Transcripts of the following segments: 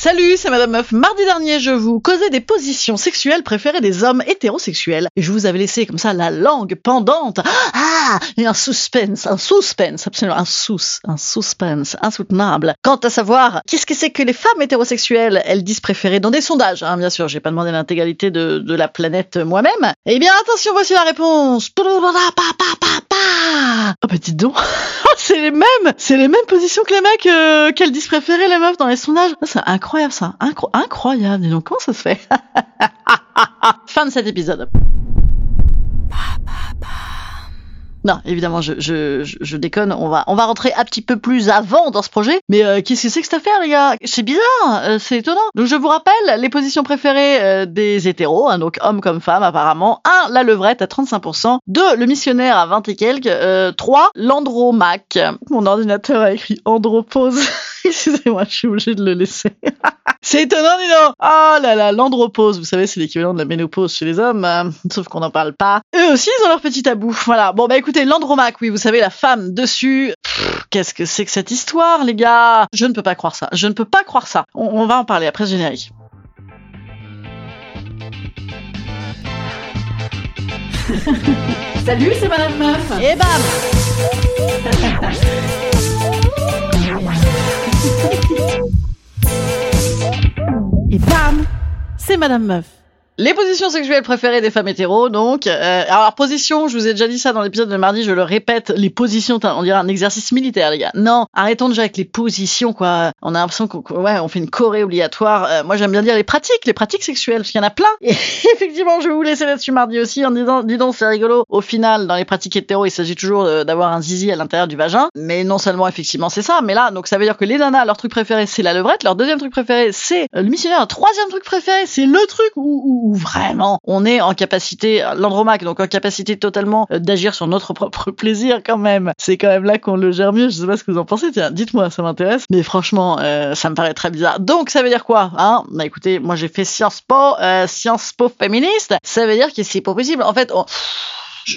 Salut, c'est Madame Meuf. Mardi dernier, je vous causais des positions sexuelles préférées des hommes hétérosexuels. Et je vous avais laissé comme ça la langue pendante. Ah Et un suspense, un suspense, absolument un sous, un suspense insoutenable. Quant à savoir, qu'est-ce que c'est que les femmes hétérosexuelles, elles disent préférées dans des sondages, hein, bien sûr, j'ai pas demandé l'intégralité de, de la planète moi-même. Eh bien, attention, voici la réponse. Oh bah dites donc, c'est les mêmes, c'est les mêmes positions que les mecs euh, qu'elles disent préférer les meufs dans les sondages. Ça, C'est incroyable ça, Incro- incroyable. Dis donc comment ça se fait? Fin de cet épisode. Non, évidemment, je, déconne. On va, rentrer un petit peu plus avant dans ce projet. Mais euh, qu'est-ce que c'est que cette affaire, les gars? C'est bizarre, euh, c'est étonnant. Donc, je vous rappelle les positions préférées euh, des hétéros, hein, donc hommes comme femmes, apparemment. 1. La levrette à 35%. 2. Le missionnaire à 20 et quelques. Euh, 3. L'andromaque. Mon ordinateur a écrit andropause. Excusez-moi, je suis obligée de le laisser. C'est étonnant, dis donc. Oh là là, l'andropause, vous savez, c'est l'équivalent de la ménopause chez les hommes, hein. sauf qu'on n'en parle pas. Eux aussi, ils ont leur petit tabou. Voilà. Bon, bah écoutez, l'andromaque, oui, vous savez, la femme dessus. Qu'est-ce que c'est que cette histoire, les gars? Je ne peux pas croire ça. Je ne peux pas croire ça. On, on va en parler après ce générique. Salut, c'est Madame Meuf. Et bam C'est Madame Meuf. Les positions sexuelles préférées des femmes hétéros, donc. Euh, alors, position, je vous ai déjà dit ça dans l'épisode de mardi, je le répète, les positions, on dirait un exercice militaire, les gars. Non, arrêtons déjà avec les positions, quoi. On a l'impression qu'on ouais, on fait une choré obligatoire. Euh, moi, j'aime bien dire les pratiques, les pratiques sexuelles, parce qu'il y en a plein. Et effectivement, je vais vous laisser là-dessus mardi aussi en disant, dis donc, c'est rigolo. Au final, dans les pratiques hétéros, il s'agit toujours d'avoir un zizi à l'intérieur du vagin. Mais non seulement, effectivement, c'est ça, mais là, donc ça veut dire que les nanas, leur truc préféré, c'est la levrette. Leur deuxième truc préféré, c'est euh, le missionnaire. Leur troisième truc préféré, c'est le truc où- où vraiment on est en capacité, l'andromaque, donc en capacité totalement euh, d'agir sur notre propre plaisir quand même. C'est quand même là qu'on le gère mieux. Je sais pas ce que vous en pensez. Tiens, dites-moi, ça m'intéresse. Mais franchement, euh, ça me paraît très bizarre. Donc ça veut dire quoi hein? Bah écoutez, moi j'ai fait Sciences Po, euh, Po féministe. Ça veut dire que c'est pas possible. En fait, on-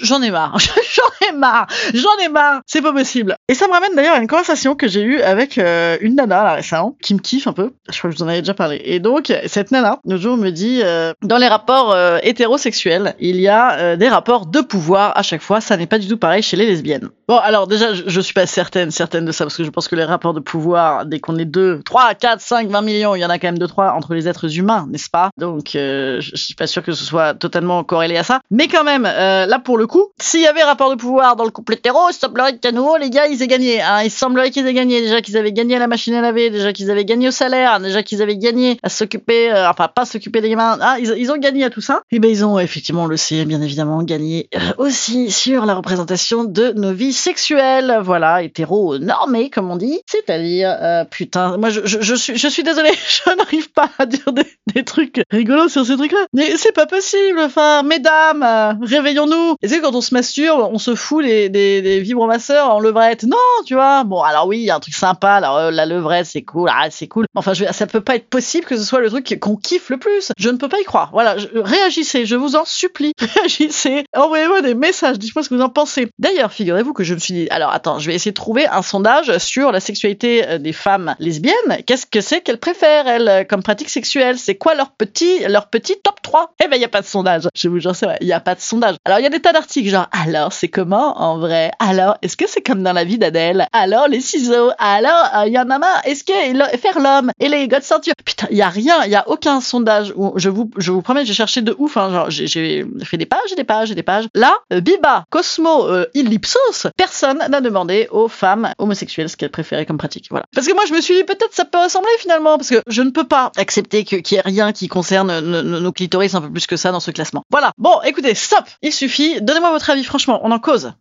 J'en ai marre, j'en ai marre, j'en ai marre, c'est pas possible. Et ça me ramène d'ailleurs à une conversation que j'ai eue avec euh, une nana là récemment, qui me kiffe un peu, je crois que je vous en avais déjà parlé. Et donc, cette nana, le jour me dit, euh, dans les rapports euh, hétérosexuels, il y a des rapports de pouvoir à chaque fois, ça n'est pas du tout pareil chez les lesbiennes. Bon, alors déjà, je, je suis pas certaine, certaine de ça, parce que je pense que les rapports de pouvoir, dès qu'on est 2, 3, 4, 5, 20 millions, il y en a quand même 2, 3 entre les êtres humains, n'est-ce pas? Donc, je, suis pas sûr que ce soit totalement corrélé à ça. Mais quand même, là pour le coup, s'il y avait rapport de pouvoir dans le couple hétéro, il semblerait qu'à nouveau, les gars, ils aient gagné. Hein. Il semblerait qu'ils aient gagné. Déjà qu'ils avaient gagné à la machine à laver, déjà qu'ils avaient gagné au salaire, déjà qu'ils avaient gagné à s'occuper, euh, enfin pas s'occuper des gamins. Ah, ils, ont gagné à tout ça. Et ben ils ont effectivement, le sait, bien évidemment, gagné euh, aussi sur la représentation de nos vies sexuelles. Voilà, hétéro normé, comme on dit. C'est-à-dire, euh, putain, moi je suis, je suis désolée, je n'arrive pas à dire des, des trucs rigolos sur ces trucs-là. Mais c'est pas possible. Enfin, mesdames, euh, réveillons-nous. Et c'est quand on se masturbe, on se fout des, vibromasseurs en levrette. Non, tu vois. Bon, alors oui, il y a un truc sympa. Alors euh, la levrette, c'est cool. Ah, c'est cool. Enfin, je ça peut pas être possible que ce soit le truc qu'on kiffe le plus. Je ne peux pas y croire. Voilà, réagissez, je vous en supplie. Réagissez. Envoyez-moi des messages. Dites-moi ce que vous en pensez. D'ailleurs, figurez-vous que je me suis dit, alors attends, je vais essayer de trouver un sondage sur la sexualité euh, des femmes lesbiennes. Qu'est-ce que c'est qu'elles préfèrent, elles, euh, comme pratique sexuelle? C'est quoi leur petit, leur petit top 3 Eh ben, il y a pas de sondage. Je vous jure, c'est vrai, il y a pas de sondage. Alors, il y a des tas pas genre alors c'est comment en vrai? Alors est-ce que c'est comme dans la vie d'Adèle? Alors les ciseaux? Alors il euh, y en a marre? Est-ce que faire l'homme? Et les gars de ceinture? Putain, il y a rien, il y a aucun sondage où je vous je vous promets, j'ai cherché de ouf hein, genre j'ai fait des pages et des pages et des pages. Là, euh, Biba, Cosmo, euh, Illipsos, personne n'a demandé aux femmes homosexuelles ce qu'elles préféraient comme pratique. Voilà. Parce que moi je me suis dit peut-être ça peut ressembler finalement parce que je ne peux pas accepter qu'il y ait rien qui concerne nos clitoris un peu plus que ça dans ce classement. Voilà. Bon, écoutez, stop. Il suffit. Donnez-moi votre avis, franchement, on en cause.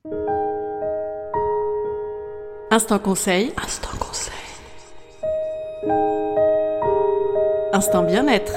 Instant conseil. Instant conseil. Instant bien-être.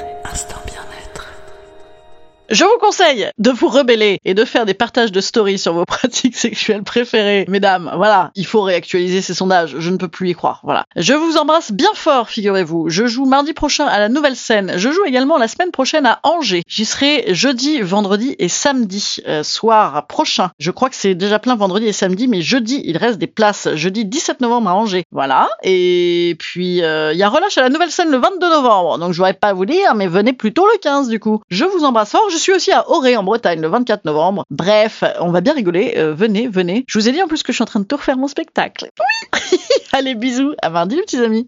Je vous conseille de vous rebeller et de faire des partages de stories sur vos pratiques sexuelles préférées. Mesdames, voilà, il faut réactualiser ces sondages, je ne peux plus y croire. Voilà. Je vous embrasse bien fort, figurez-vous. Je joue mardi prochain à la nouvelle scène. Je joue également la semaine prochaine à Angers. J'y serai jeudi, vendredi et samedi euh, soir prochain. Je crois que c'est déjà plein vendredi et samedi, mais jeudi, il reste des places. Jeudi 17 novembre à Angers. Voilà. Et puis, euh, il y a relâche à la nouvelle scène le 22 novembre. Donc, je voudrais pas vous dire, mais venez plutôt le 15 du coup. Je vous embrasse fort. Je suis aussi à Auray en Bretagne le 24 novembre. Bref, on va bien rigoler. Euh, venez, venez. Je vous ai dit en plus que je suis en train de tout refaire mon spectacle. Oui Allez, bisous. À mardi, petits amis.